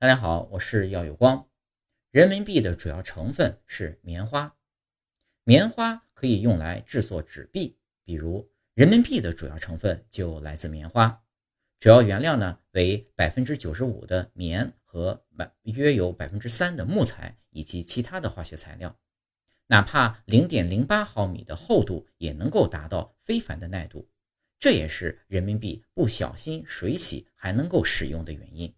大家好，我是耀有光。人民币的主要成分是棉花，棉花可以用来制作纸币，比如人民币的主要成分就来自棉花。主要原料呢为百分之九十五的棉和百约有百分之三的木材以及其他的化学材料。哪怕零点零八毫米的厚度也能够达到非凡的耐度，这也是人民币不小心水洗还能够使用的原因。